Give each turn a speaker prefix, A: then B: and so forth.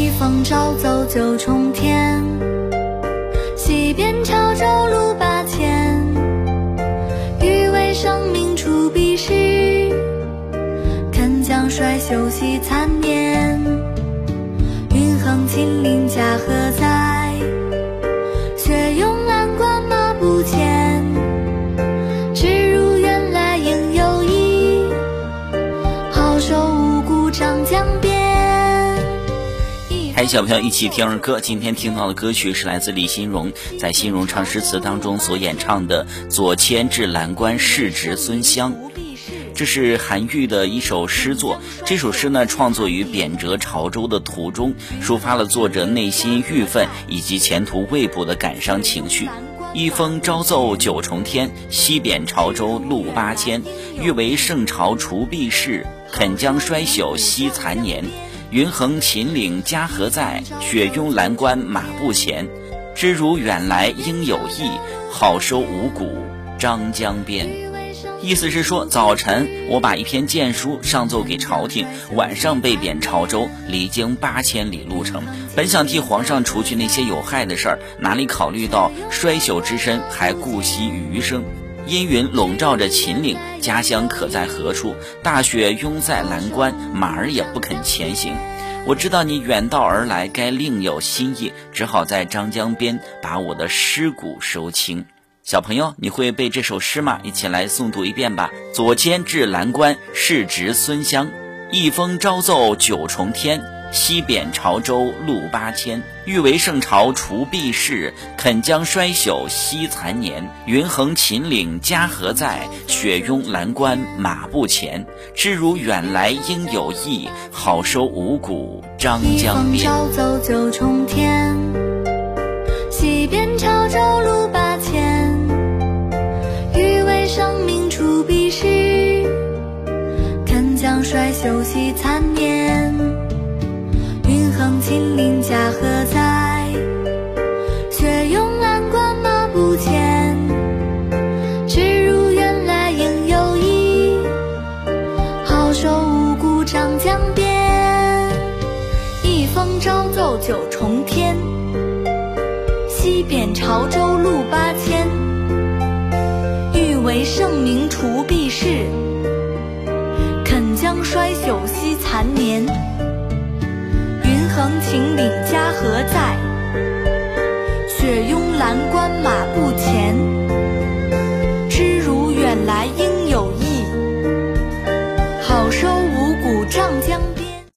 A: 一封朝奏九重天，西边潮州路八千。欲为生命除彼事，肯将衰休息残年。云横秦岭家
B: 陪小朋友一起听儿歌，今天听到的歌曲是来自李新荣在《新荣唱诗词》当中所演唱的《左迁至蓝关世侄孙湘》。这是韩愈的一首诗作。这首诗呢，创作于贬谪潮州的途中，抒发了作者内心郁愤以及前途未卜的感伤情绪。一封朝奏九重天，西贬潮州路八千。欲为圣朝除弊事，肯将衰朽惜残年。云横秦岭家何在？雪拥蓝关马不前。知如远来应有意，好收五谷张江边。意思是说，早晨我把一篇谏书上奏给朝廷，晚上被贬潮州，离京八千里路程。本想替皇上除去那些有害的事儿，哪里考虑到衰朽之身还顾惜余生？阴云笼罩着秦岭，家乡可在何处？大雪拥在蓝关，马儿也不肯前行。我知道你远道而来，该另有心意，只好在张江边把我的尸骨收清。小朋友，你会背这首诗吗？一起来诵读一遍吧。左迁至蓝关，世侄孙湘。一封朝奏九重天。西贬潮州路八千，欲为圣朝除弊事，肯将衰朽惜残年。云横秦岭家何在？雪拥蓝关马不前。知如远来应有意，好收五谷张江边。
A: 朝奏九重天，西贬潮州路八千。欲为圣明除弊事，肯将衰朽惜残年。江边。一封朝奏九重天，西贬潮州路八千。欲为圣明除弊事，肯将衰朽惜残年。云横秦岭家何在？雪拥蓝关马不前。